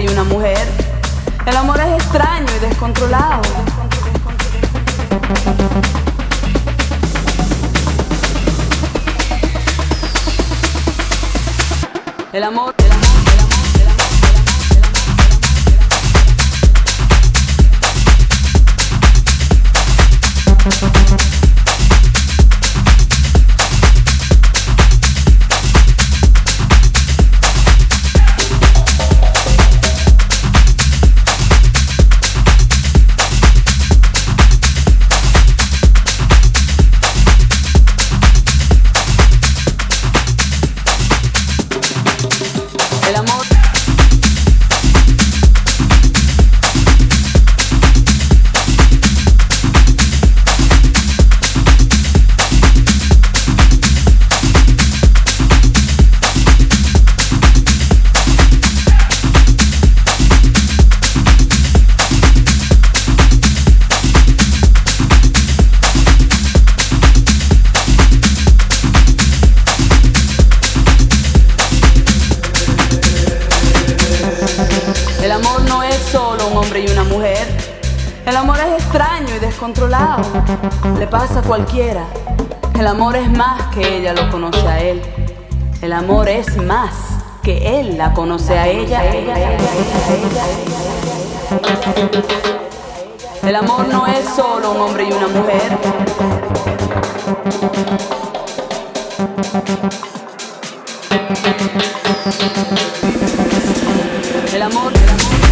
y una mujer. El amor es extraño y descontrolado. El amor. El cualquiera. El amor es más que ella lo conoce a él. El amor es más que él la conoce a ella. El amor no es solo un hombre y una mujer. El amor. El amor.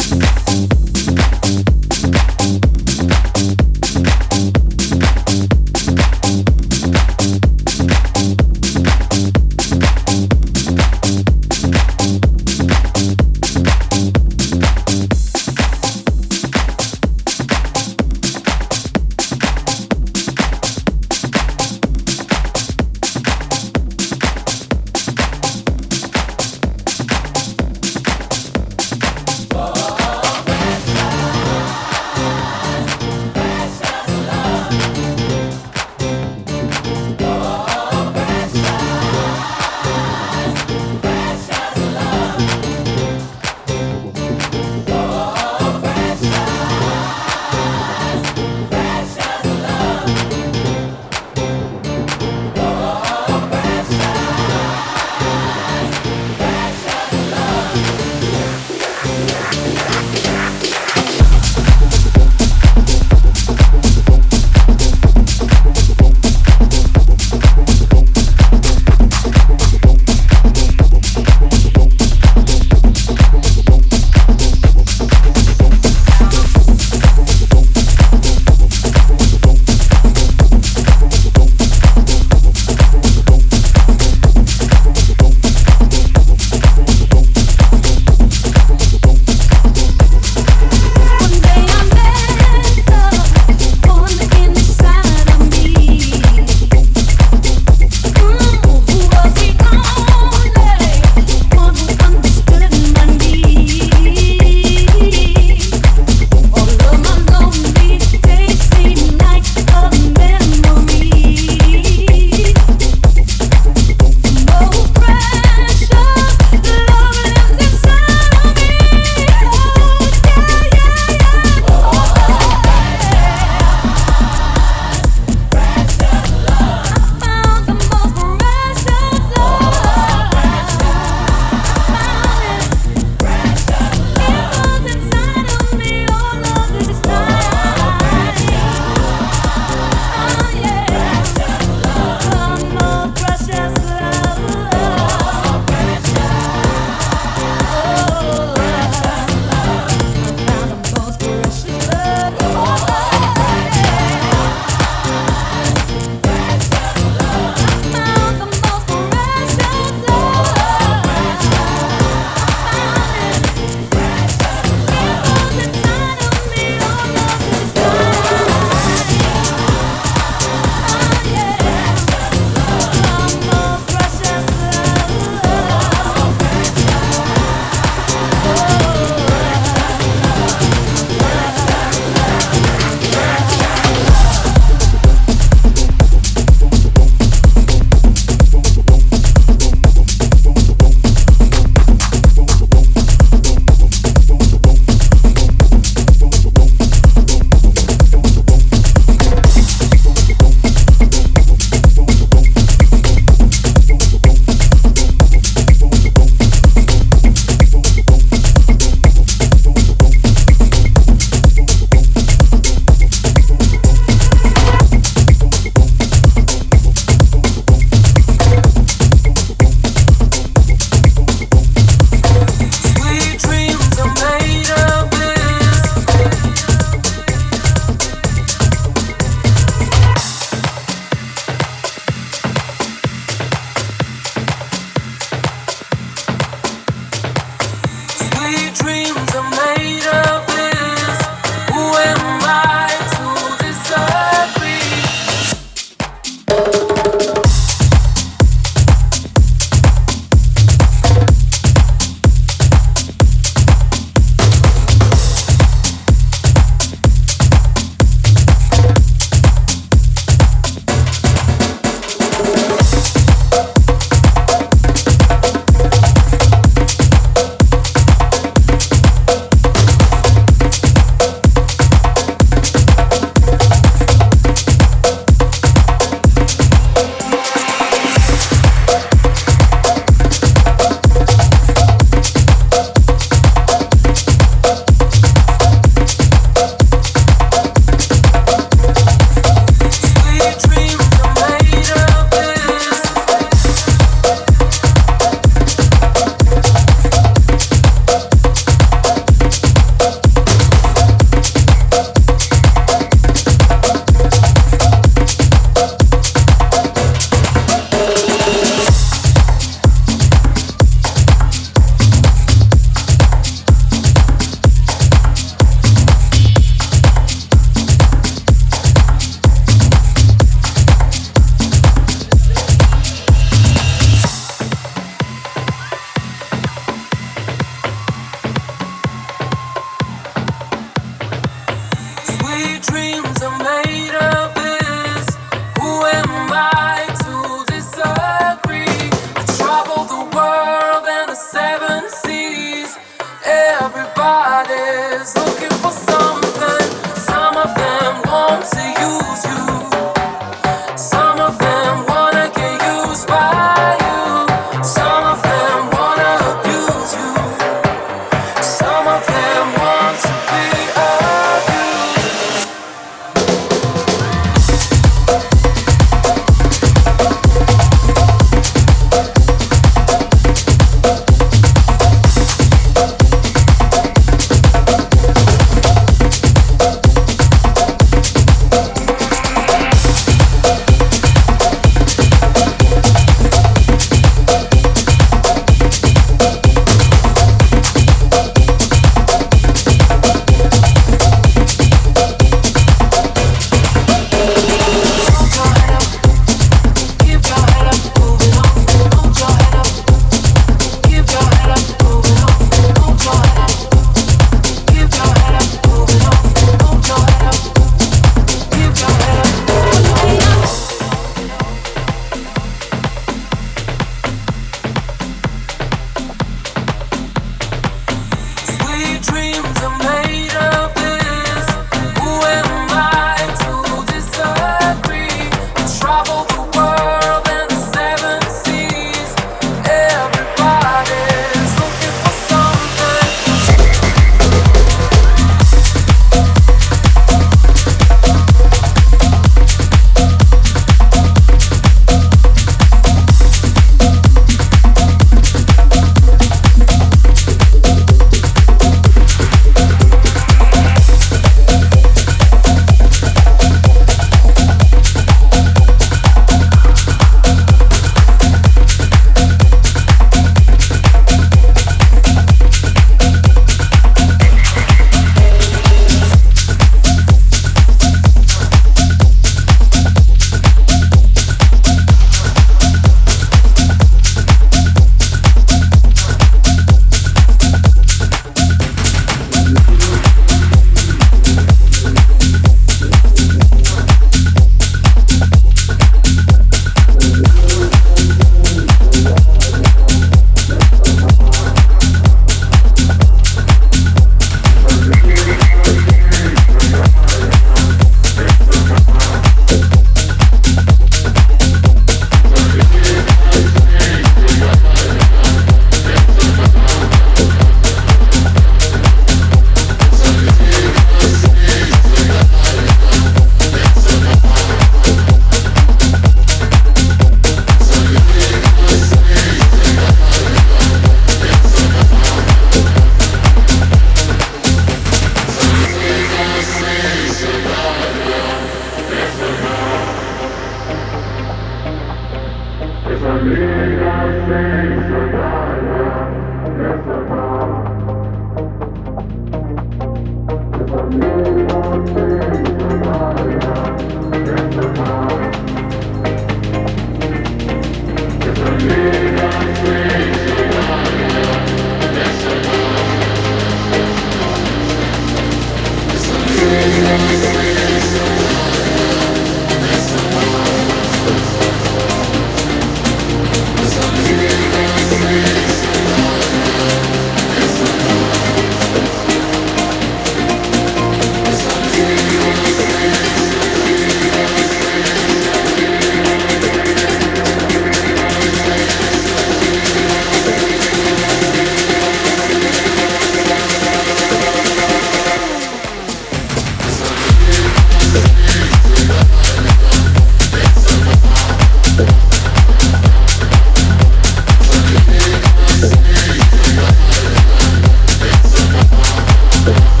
Thank